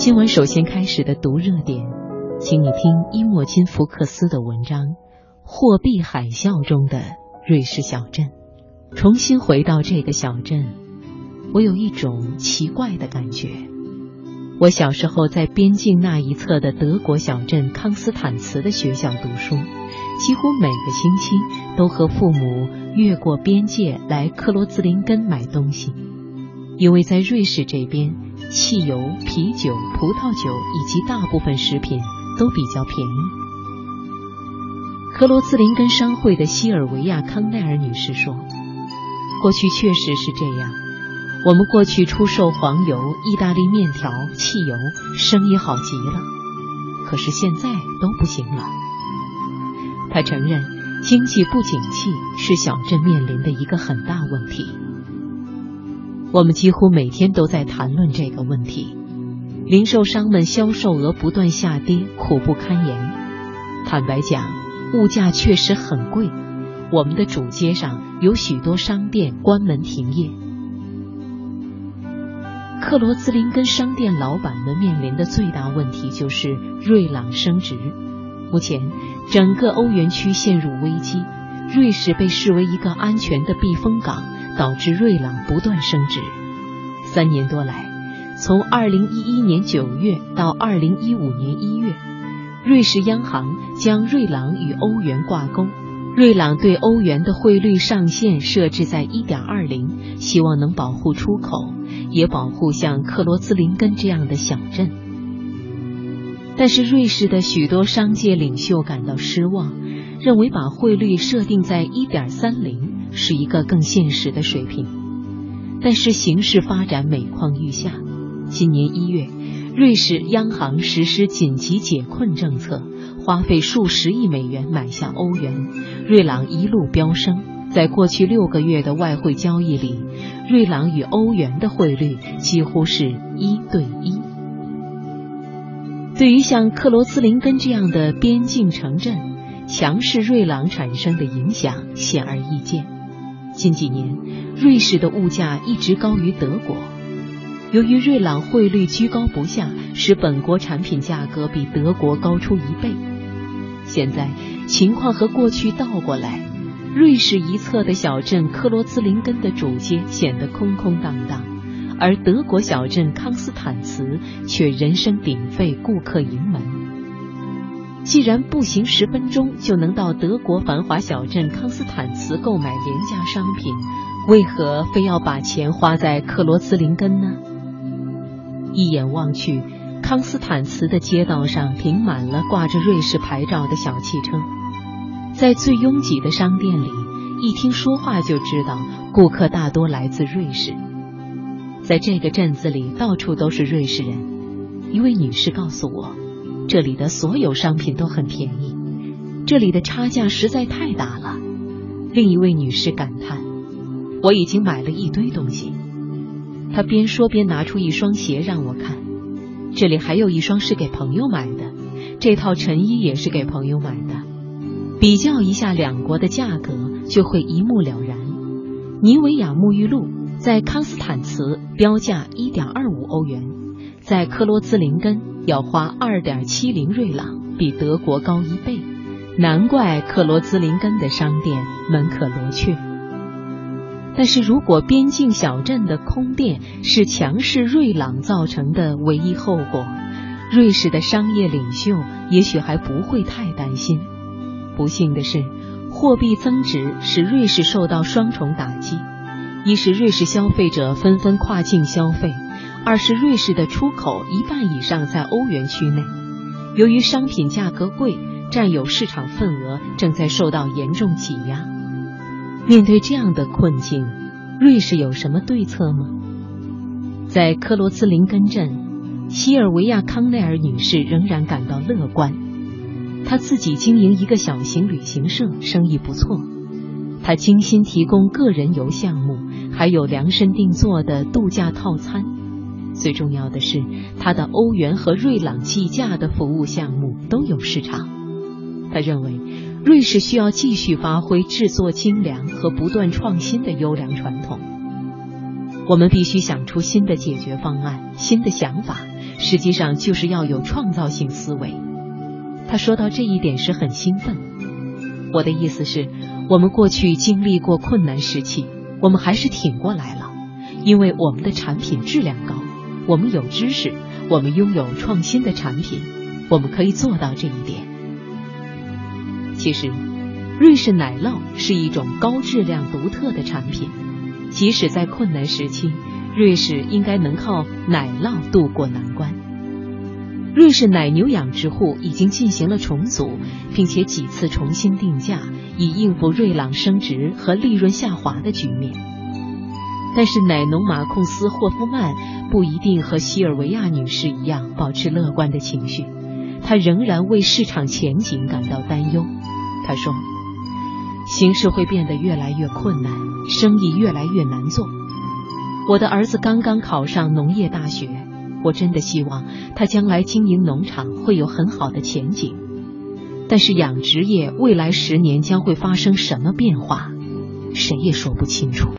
新闻首先开始的读热点，请你听伊莫金·福克斯的文章《货币海啸中的瑞士小镇》。重新回到这个小镇，我有一种奇怪的感觉。我小时候在边境那一侧的德国小镇康斯坦茨的学校读书，几乎每个星期都和父母越过边界来克罗兹林根买东西，因为在瑞士这边。汽油、啤酒、葡萄酒以及大部分食品都比较便宜。克罗兹林根商会的西尔维亚·康奈尔女士说：“过去确实是这样，我们过去出售黄油、意大利面条、汽油，生意好极了。可是现在都不行了。”她承认，经济不景气是小镇面临的一个很大问题。我们几乎每天都在谈论这个问题。零售商们销售额不断下跌，苦不堪言。坦白讲，物价确实很贵。我们的主街上有许多商店关门停业。克罗兹林根商店老板们面临的最大问题就是瑞朗升值。目前，整个欧元区陷入危机。瑞士被视为一个安全的避风港。导致瑞郎不断升值。三年多来，从二零一一年九月到二零一五年一月，瑞士央行将瑞郎与欧元挂钩，瑞郎对欧元的汇率上限设置在一点二零，希望能保护出口，也保护像克罗兹林根这样的小镇。但是，瑞士的许多商界领袖感到失望，认为把汇率设定在一点三零。是一个更现实的水平，但是形势发展每况愈下。今年一月，瑞士央行实施紧急解困政策，花费数十亿美元买下欧元，瑞郎一路飙升。在过去六个月的外汇交易里，瑞郎与欧元的汇率几乎是一对一。对于像克罗斯林根这样的边境城镇，强势瑞郎产生的影响显而易见。近几年，瑞士的物价一直高于德国。由于瑞郎汇率居高不下，使本国产品价格比德国高出一倍。现在情况和过去倒过来，瑞士一侧的小镇克罗兹林根的主街显得空空荡荡，而德国小镇康斯坦茨却人声鼎沸，顾客盈门。既然步行十分钟就能到德国繁华小镇康斯坦茨购买廉价商品，为何非要把钱花在克罗茨林根呢？一眼望去，康斯坦茨的街道上停满了挂着瑞士牌照的小汽车，在最拥挤的商店里，一听说话就知道顾客大多来自瑞士。在这个镇子里，到处都是瑞士人。一位女士告诉我。这里的所有商品都很便宜，这里的差价实在太大了。另一位女士感叹：“我已经买了一堆东西。”她边说边拿出一双鞋让我看，这里还有一双是给朋友买的，这套衬衣也是给朋友买的。比较一下两国的价格，就会一目了然。尼维雅沐浴露在康斯坦茨标价一点二五欧元，在克罗兹林根。要花二点七零瑞郎，比德国高一倍，难怪克罗兹林根的商店门可罗雀。但是如果边境小镇的空店是强势瑞朗造成的唯一后果，瑞士的商业领袖也许还不会太担心。不幸的是，货币增值使瑞士受到双重打击：一是瑞士消费者纷纷跨境消费。二是瑞士的出口一半以上在欧元区内，由于商品价格贵，占有市场份额正在受到严重挤压。面对这样的困境，瑞士有什么对策吗？在克罗兹林根镇，西尔维亚·康奈尔女士仍然感到乐观。她自己经营一个小型旅行社，生意不错。她精心提供个人游项目，还有量身定做的度假套餐。最重要的是，他的欧元和瑞朗计价的服务项目都有市场。他认为，瑞士需要继续发挥制作精良和不断创新的优良传统。我们必须想出新的解决方案、新的想法，实际上就是要有创造性思维。他说到这一点时很兴奋。我的意思是，我们过去经历过困难时期，我们还是挺过来了，因为我们的产品质量高，我们有知识，我们拥有创新的产品，我们可以做到这一点。其实，瑞士奶酪是一种高质量、独特的产品，即使在困难时期。瑞士应该能靠奶酪渡过难关。瑞士奶牛养殖户已经进行了重组，并且几次重新定价，以应付瑞朗升值和利润下滑的局面。但是，奶农马库斯霍夫曼不一定和西尔维亚女士一样保持乐观的情绪，他仍然为市场前景感到担忧。他说：“形势会变得越来越困难，生意越来越难做。”我的儿子刚刚考上农业大学，我真的希望他将来经营农场会有很好的前景。但是养殖业未来十年将会发生什么变化，谁也说不清楚。